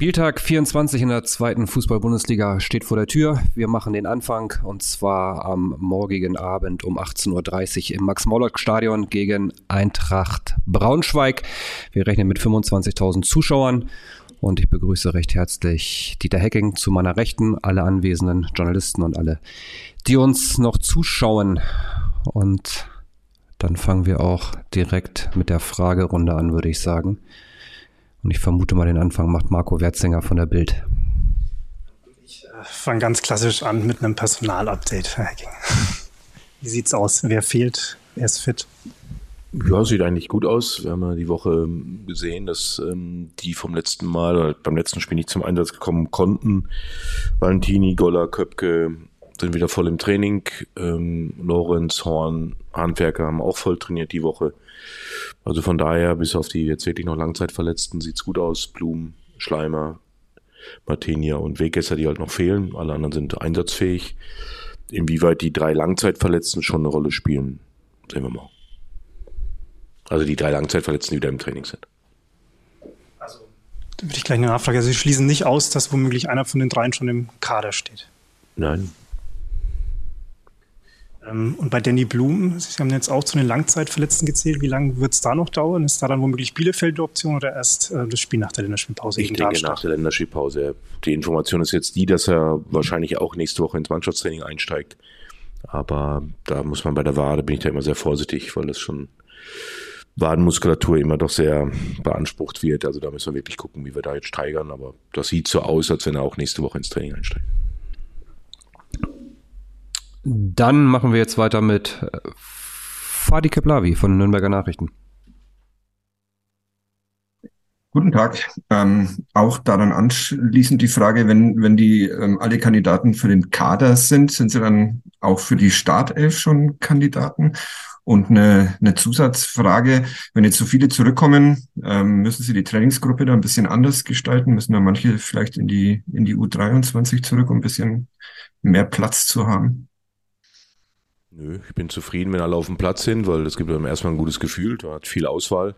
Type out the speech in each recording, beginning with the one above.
Spieltag 24 in der zweiten Fußball-Bundesliga steht vor der Tür. Wir machen den Anfang und zwar am morgigen Abend um 18.30 Uhr im Max-Morlock-Stadion gegen Eintracht Braunschweig. Wir rechnen mit 25.000 Zuschauern und ich begrüße recht herzlich Dieter Hecking zu meiner Rechten, alle anwesenden Journalisten und alle, die uns noch zuschauen. Und dann fangen wir auch direkt mit der Fragerunde an, würde ich sagen. Und ich vermute mal, den Anfang macht Marco Wertzinger von der Bild. Ich äh, fange ganz klassisch an mit einem Personalupdate, Herr Hacking. Wie sieht's aus? Wer fehlt? Wer ist fit? Ja, sieht eigentlich gut aus. Wir haben ja die Woche gesehen, dass ähm, die vom letzten Mal oder beim letzten Spiel nicht zum Einsatz kommen konnten. Valentini, Goller, Köpke sind wieder voll im Training. Ähm, Lorenz, Horn, Handwerker haben auch voll trainiert die Woche. Also von daher, bis auf die jetzt wirklich noch Langzeitverletzten, sieht's gut aus. Blum, Schleimer, Martinia und Wegesser, die halt noch fehlen. Alle anderen sind einsatzfähig. Inwieweit die drei Langzeitverletzten schon eine Rolle spielen, sehen wir mal. Also die drei Langzeitverletzten, die wieder im Training sind. Also, da würde ich gleich eine Nachfrage. Also Sie schließen nicht aus, dass womöglich einer von den dreien schon im Kader steht. Nein, und bei Danny Blum, Sie haben jetzt auch zu den Langzeitverletzten gezählt. Wie lange wird es da noch dauern? Ist da dann womöglich Bielefeld die Option oder erst äh, das Spiel nach der Länderspielpause? Ich denke nach der Länderspielpause. Die Information ist jetzt die, dass er wahrscheinlich auch nächste Woche ins Mannschaftstraining einsteigt. Aber da muss man bei der Wade, bin ich da immer sehr vorsichtig, weil das schon Wadenmuskulatur immer doch sehr beansprucht wird. Also da müssen wir wirklich gucken, wie wir da jetzt steigern. Aber das sieht so aus, als wenn er auch nächste Woche ins Training einsteigt. Dann machen wir jetzt weiter mit äh, Fadi Keplavi von Nürnberger Nachrichten. Guten Tag. Ähm, auch daran anschließend die Frage, wenn, wenn die ähm, alle Kandidaten für den Kader sind, sind sie dann auch für die Startelf schon Kandidaten? Und eine, eine Zusatzfrage, wenn jetzt so viele zurückkommen, ähm, müssen Sie die Trainingsgruppe da ein bisschen anders gestalten? Müssen da manche vielleicht in die, in die U23 zurück, um ein bisschen mehr Platz zu haben? Nö, ich bin zufrieden, wenn alle auf dem Platz sind, weil es gibt einem erstmal ein gutes Gefühl, da hat viel Auswahl.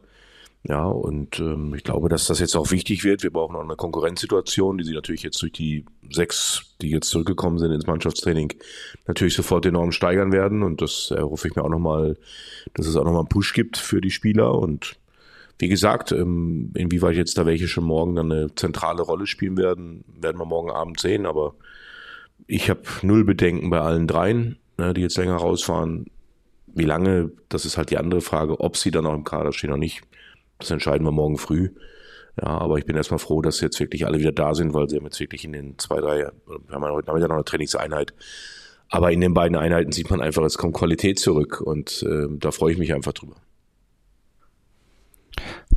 Ja, und ähm, ich glaube, dass das jetzt auch wichtig wird. Wir brauchen auch eine Konkurrenzsituation, die sie natürlich jetzt durch die sechs, die jetzt zurückgekommen sind ins Mannschaftstraining, natürlich sofort enorm steigern werden. Und das erhoffe ich mir auch nochmal, dass es auch nochmal einen Push gibt für die Spieler. Und wie gesagt, ähm, inwieweit jetzt da welche schon morgen dann eine zentrale Rolle spielen werden, werden wir morgen Abend sehen. Aber ich habe null Bedenken bei allen dreien ne, die jetzt länger rausfahren. Wie lange, das ist halt die andere Frage, ob sie dann auch im Kader stehen oder nicht. Das entscheiden wir morgen früh. Ja, aber ich bin erstmal froh, dass jetzt wirklich alle wieder da sind, weil sie haben jetzt wirklich in den zwei, drei, wir haben ja heute Nachmittag noch eine Trainingseinheit. Aber in den beiden Einheiten sieht man einfach, es kommt Qualität zurück und äh, da freue ich mich einfach drüber.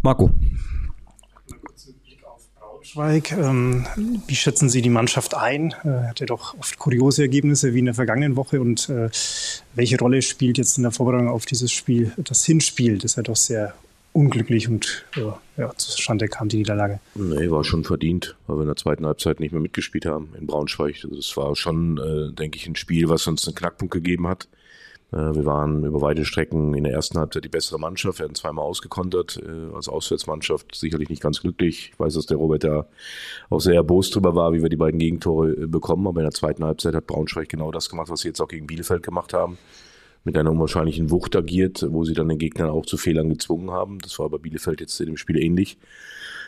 Marco. Braunschweig. Ähm, wie schätzen Sie die Mannschaft ein? Äh, hatte doch oft kuriose Ergebnisse wie in der vergangenen Woche. Und äh, welche Rolle spielt jetzt in der Vorbereitung auf dieses Spiel das Hinspiel? Das ist ja doch sehr unglücklich und äh, ja, zustande kam die Niederlage. Nee, war schon verdient, weil wir in der zweiten Halbzeit nicht mehr mitgespielt haben in Braunschweig. Das also war schon, äh, denke ich, ein Spiel, was uns einen Knackpunkt gegeben hat. Äh, wir waren über weite Strecken in der ersten Halbzeit die bessere Mannschaft, wir hatten zweimal ausgekontert äh, als Auswärtsmannschaft, sicherlich nicht ganz glücklich. Ich weiß, dass der Robert da auch sehr erbost drüber war, wie wir die beiden Gegentore äh, bekommen, aber in der zweiten Halbzeit hat Braunschweig genau das gemacht, was sie jetzt auch gegen Bielefeld gemacht haben. Mit einer unwahrscheinlichen Wucht agiert, wo sie dann den Gegner auch zu Fehlern gezwungen haben. Das war bei Bielefeld jetzt in dem Spiel ähnlich.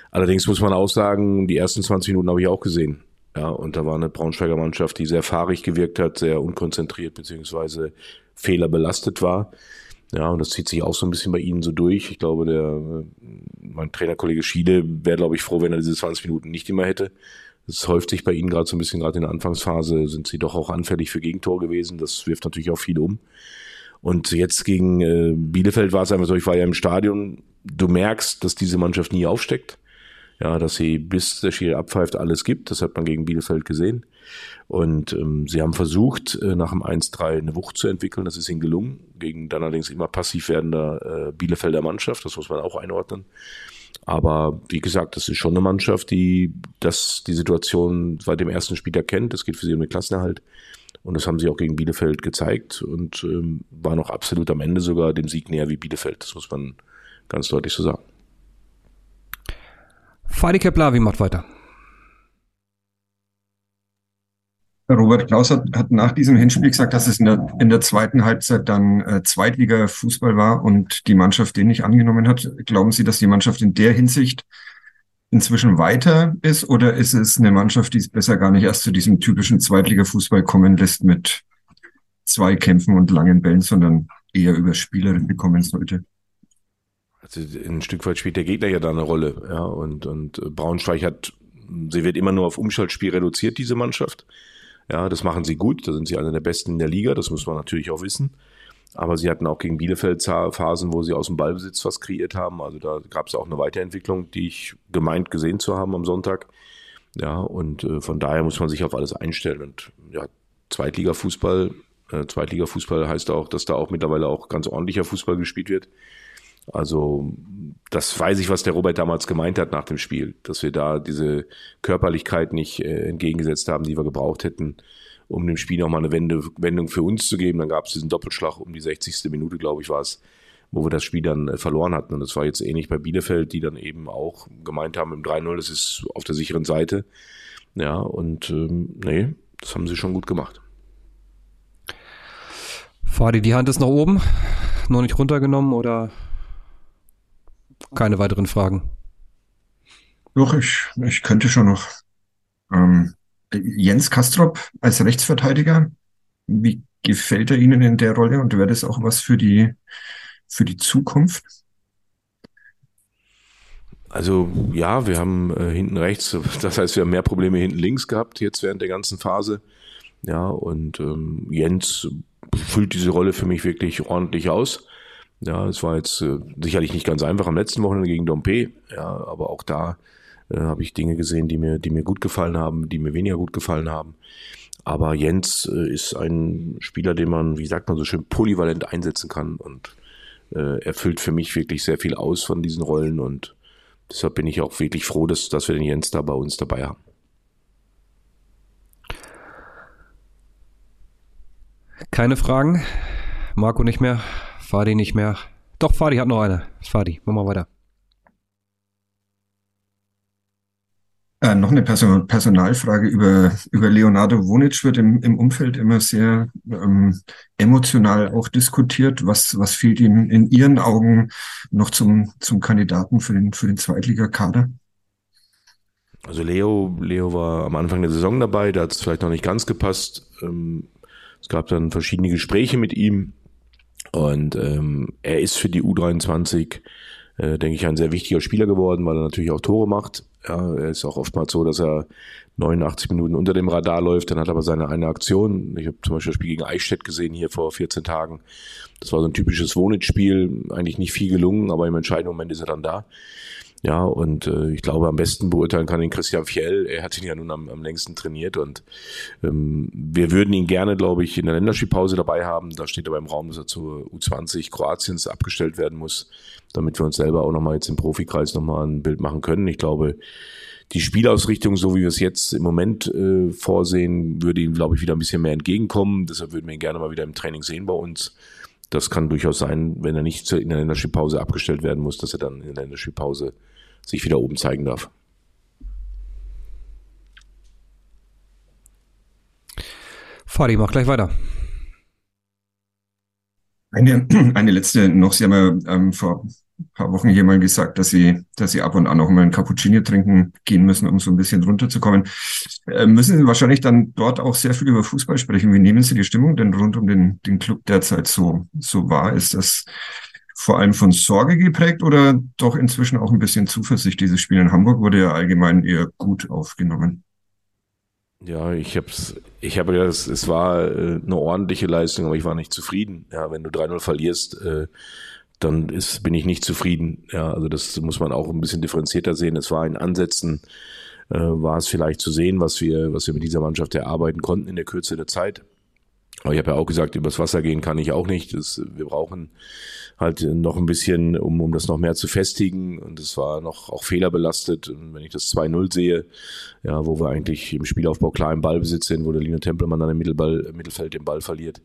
Allerdings muss man auch sagen, die ersten 20 Minuten habe ich auch gesehen. Ja, und da war eine Braunschweiger Mannschaft, die sehr fahrig gewirkt hat, sehr unkonzentriert, beziehungsweise Fehler belastet war. Ja, und das zieht sich auch so ein bisschen bei ihnen so durch. Ich glaube, der, mein Trainerkollege Schiele wäre, glaube ich, froh, wenn er diese 20 Minuten nicht immer hätte. Es häuft sich bei ihnen gerade so ein bisschen, gerade in der Anfangsphase sind sie doch auch anfällig für Gegentor gewesen. Das wirft natürlich auch viel um. Und jetzt gegen äh, Bielefeld war es einfach so, ich war ja im Stadion. Du merkst, dass diese Mannschaft nie aufsteckt ja, dass sie bis der Schiri abpfeift alles gibt. Das hat man gegen Bielefeld gesehen. Und ähm, sie haben versucht, äh, nach dem 1-3 eine Wucht zu entwickeln. Das ist ihnen gelungen. Gegen dann allerdings immer passiv werdender äh, Bielefelder Mannschaft. Das muss man auch einordnen. Aber wie gesagt, das ist schon eine Mannschaft, die das, die Situation seit dem ersten Spiel erkennt. Es geht für sie um den Klassenerhalt. Und das haben sie auch gegen Bielefeld gezeigt und ähm, war noch absolut am Ende sogar dem Sieg näher wie Bielefeld. Das muss man ganz deutlich so sagen. Fadi Keplavi macht weiter. Robert Klaus hat, hat, nach diesem Hinspiel gesagt, dass es in der, in der zweiten Halbzeit dann äh, Zweitliga-Fußball war und die Mannschaft den nicht angenommen hat. Glauben Sie, dass die Mannschaft in der Hinsicht inzwischen weiter ist oder ist es eine Mannschaft, die es besser gar nicht erst zu diesem typischen Zweitliga-Fußball kommen lässt mit zwei Kämpfen und langen Bällen, sondern eher über Spielerinnen bekommen sollte? Also ein Stück weit spielt der Gegner ja da eine Rolle, ja, und, und Braunschweig hat, sie wird immer nur auf Umschaltspiel reduziert, diese Mannschaft. Ja, das machen sie gut, da sind sie einer der Besten in der Liga, das muss man natürlich auch wissen. Aber sie hatten auch gegen Bielefeld Phasen, wo sie aus dem Ballbesitz was kreiert haben. Also da gab es auch eine Weiterentwicklung, die ich gemeint gesehen zu haben am Sonntag. Ja, und äh, von daher muss man sich auf alles einstellen. Und ja, Zweitliga-Fußball, äh, Zweitliga-Fußball heißt auch, dass da auch mittlerweile auch ganz ordentlicher Fußball gespielt wird. Also das weiß ich, was der Robert damals gemeint hat nach dem Spiel, dass wir da diese Körperlichkeit nicht äh, entgegengesetzt haben, die wir gebraucht hätten, um dem Spiel nochmal eine Wende, Wendung für uns zu geben. Dann gab es diesen Doppelschlag um die 60. Minute, glaube ich, war es, wo wir das Spiel dann äh, verloren hatten. Und das war jetzt ähnlich bei Bielefeld, die dann eben auch gemeint haben, im 3-0, das ist auf der sicheren Seite. Ja, und ähm, nee, das haben sie schon gut gemacht. Fadi, die Hand ist nach oben, noch nicht runtergenommen oder keine weiteren Fragen. Doch, ich, ich könnte schon noch. Ähm, Jens Kastrop als Rechtsverteidiger, wie gefällt er Ihnen in der Rolle und wäre das auch was für die, für die Zukunft? Also ja, wir haben äh, hinten rechts, das heißt, wir haben mehr Probleme hinten links gehabt jetzt während der ganzen Phase. Ja, und ähm, Jens füllt diese Rolle für mich wirklich ordentlich aus. Ja, es war jetzt äh, sicherlich nicht ganz einfach am letzten Wochenende gegen Dompe, ja, aber auch da äh, habe ich Dinge gesehen, die mir, die mir gut gefallen haben, die mir weniger gut gefallen haben. Aber Jens äh, ist ein Spieler, den man, wie sagt man so schön, polyvalent einsetzen kann und äh, erfüllt für mich wirklich sehr viel aus von diesen Rollen und deshalb bin ich auch wirklich froh, dass, dass wir den Jens da bei uns dabei haben. Keine Fragen? Marco nicht mehr? Fadi nicht mehr. Doch, Fadi hat noch eine. Fadi, machen wir weiter. Äh, noch eine Person Personalfrage über, über Leonardo Wonic wird im, im Umfeld immer sehr ähm, emotional auch diskutiert. Was, was fehlt Ihnen in Ihren Augen noch zum, zum Kandidaten für den, für den Zweitligakader? Also Leo, Leo war am Anfang der Saison dabei, da hat es vielleicht noch nicht ganz gepasst. Ähm, es gab dann verschiedene Gespräche mit ihm. Und ähm, er ist für die U23, äh, denke ich, ein sehr wichtiger Spieler geworden, weil er natürlich auch Tore macht. Ja, er ist auch oftmals so, dass er 89 Minuten unter dem Radar läuft, dann hat er aber seine eine Aktion. Ich habe zum Beispiel das Spiel gegen Eichstätt gesehen hier vor 14 Tagen. Das war so ein typisches Wohnitz-Spiel, eigentlich nicht viel gelungen, aber im entscheidenden Moment ist er dann da. Ja, und äh, ich glaube, am besten beurteilen kann ihn Christian Fjell. Er hat ihn ja nun am, am längsten trainiert und ähm, wir würden ihn gerne, glaube ich, in der Länderspielpause dabei haben. Da steht aber im Raum, dass er zur U20 Kroatiens abgestellt werden muss, damit wir uns selber auch nochmal jetzt im Profikreis nochmal ein Bild machen können. Ich glaube, die Spielausrichtung, so wie wir es jetzt im Moment äh, vorsehen, würde ihm, glaube ich, wieder ein bisschen mehr entgegenkommen. Deshalb würden wir ihn gerne mal wieder im Training sehen bei uns. Das kann durchaus sein, wenn er nicht in der Länderspielpause abgestellt werden muss, dass er dann in der Länderspielpause sich wieder oben zeigen darf. Fadi, mach gleich weiter. Eine, eine letzte noch. Sie haben ja ähm, vor paar Wochen mal gesagt, dass Sie, dass Sie ab und an auch mal ein Cappuccino trinken gehen müssen, um so ein bisschen runterzukommen. Äh, müssen Sie wahrscheinlich dann dort auch sehr viel über Fußball sprechen. Wie nehmen Sie die Stimmung denn rund um den, den Club derzeit so, so wahr? Ist das vor allem von Sorge geprägt oder doch inzwischen auch ein bisschen Zuversicht? Dieses Spiel in Hamburg wurde ja allgemein eher gut aufgenommen. Ja, ich hab's, ich habe gedacht, es war äh, eine ordentliche Leistung, aber ich war nicht zufrieden. Ja, wenn du 3-0 verlierst, äh, dann ist, bin ich nicht zufrieden. Ja, also das muss man auch ein bisschen differenzierter sehen. Es war in Ansätzen, äh, war es vielleicht zu sehen, was wir, was wir mit dieser Mannschaft erarbeiten konnten in der Kürze der Zeit. Aber ich habe ja auch gesagt, übers Wasser gehen kann ich auch nicht. Das, wir brauchen halt noch ein bisschen, um, um das noch mehr zu festigen. Und es war noch auch fehlerbelastet. Und wenn ich das 2-0 sehe, ja, wo wir eigentlich im Spielaufbau klar im Ballbesitz sind, wo der Lino Tempelmann dann im Mittelball, Mittelfeld den Ball verliert,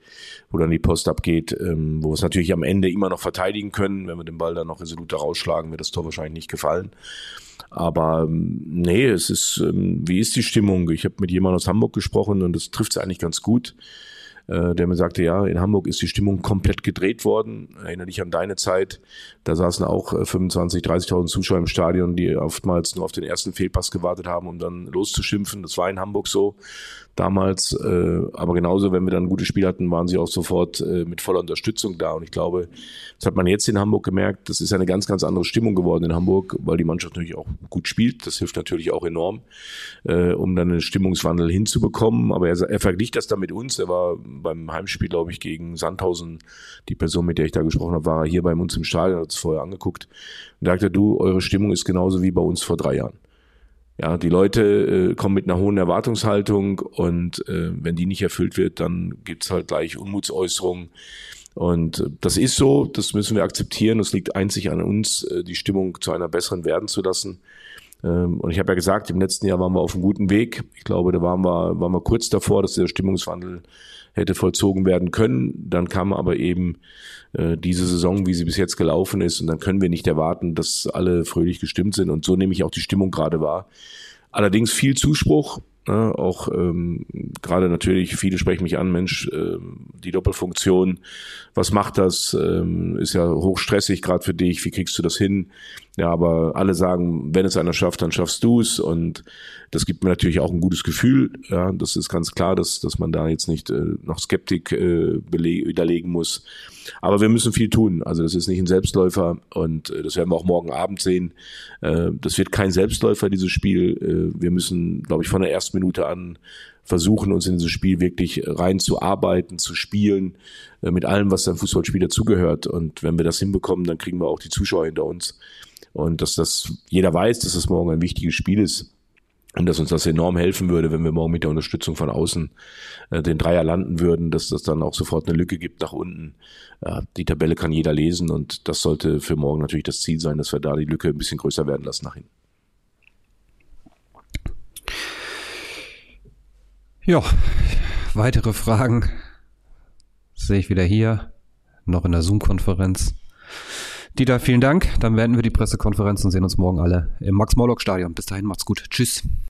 wo dann die Post abgeht, ähm, wo wir es natürlich am Ende immer noch verteidigen können. Wenn wir den Ball dann noch resolut rausschlagen, wird das Tor wahrscheinlich nicht gefallen. Aber ähm, nee, es ist, ähm, wie ist die Stimmung? Ich habe mit jemandem aus Hamburg gesprochen und das trifft es eigentlich ganz gut äh, der mir sagte, ja, in Hamburg ist die Stimmung komplett gedreht worden. Erinnere dich an deine Zeit. Da saßen auch 25, äh, 30.000 Zuschauer im Stadion, die oftmals nur auf den ersten Fehlpass gewartet haben, um dann loszuschimpfen. Das war in Hamburg so damals. Äh, aber genauso, wenn wir dann ein gutes Spiel hatten, waren sie auch sofort äh, mit voller Unterstützung da. Und ich glaube, das hat man jetzt in Hamburg gemerkt. Das ist eine ganz, ganz andere Stimmung geworden in Hamburg, weil die Mannschaft natürlich auch gut spielt. Das hilft natürlich auch enorm, äh, um dann einen Stimmungswandel hinzubekommen. Aber er, er verglich das dann mit uns. Er war beim Heimspiel, glaube ich, gegen Sandhausen, die Person, mit der ich da gesprochen habe, war er hier bei uns im Stadion, hat es vorher angeguckt und sagte, du, eure Stimmung ist genauso wie bei uns vor drei Jahren. Ja, die Leute äh, kommen mit einer hohen Erwartungshaltung und äh, wenn die nicht erfüllt wird, dann gibt's halt gleich Unmutsäußerungen. Und äh, das ist so, das müssen wir akzeptieren. Es liegt einzig an uns, äh, die Stimmung zu einer besseren werden zu lassen. Ähm, und ich habe ja gesagt, im letzten Jahr waren wir auf einem guten Weg. Ich glaube, da waren wir, waren wir kurz davor, dass der Stimmungswandel hätte vollzogen werden können. Dann kam aber eben äh, diese Saison, wie sie bis jetzt gelaufen ist. Und dann können wir nicht erwarten, dass alle fröhlich gestimmt sind. Und so nehme ich auch die Stimmung gerade wahr. Allerdings viel Zuspruch. Ne, auch ähm, gerade natürlich, viele sprechen mich an, Mensch, äh, die Doppelfunktion, was macht das? Ähm, ist ja hochstressig gerade für dich, wie kriegst du das hin? Ja, aber alle sagen, wenn es einer schafft, dann schaffst du es. Und das gibt mir natürlich auch ein gutes Gefühl. Ja, das ist ganz klar, dass, dass man da jetzt nicht äh, noch Skeptik äh, widerlegen muss. Aber wir müssen viel tun. Also das ist nicht ein Selbstläufer und äh, das werden wir auch morgen Abend sehen. Äh, das wird kein Selbstläufer, dieses Spiel. Äh, wir müssen, glaube ich, von der ersten Minute an versuchen, uns in dieses Spiel wirklich reinzuarbeiten, zu spielen, mit allem, was dann Fußballspiel dazugehört. Und wenn wir das hinbekommen, dann kriegen wir auch die Zuschauer hinter uns. Und dass das jeder weiß, dass das morgen ein wichtiges Spiel ist. Und dass uns das enorm helfen würde, wenn wir morgen mit der Unterstützung von außen äh, den Dreier landen würden, dass das dann auch sofort eine Lücke gibt nach unten. Äh, die Tabelle kann jeder lesen und das sollte für morgen natürlich das Ziel sein, dass wir da die Lücke ein bisschen größer werden lassen nach hinten. Ja, weitere Fragen sehe ich wieder hier, noch in der Zoom-Konferenz. Dieter, vielen Dank. Dann beenden wir die Pressekonferenz und sehen uns morgen alle im Max-Morlock-Stadion. Bis dahin, macht's gut. Tschüss.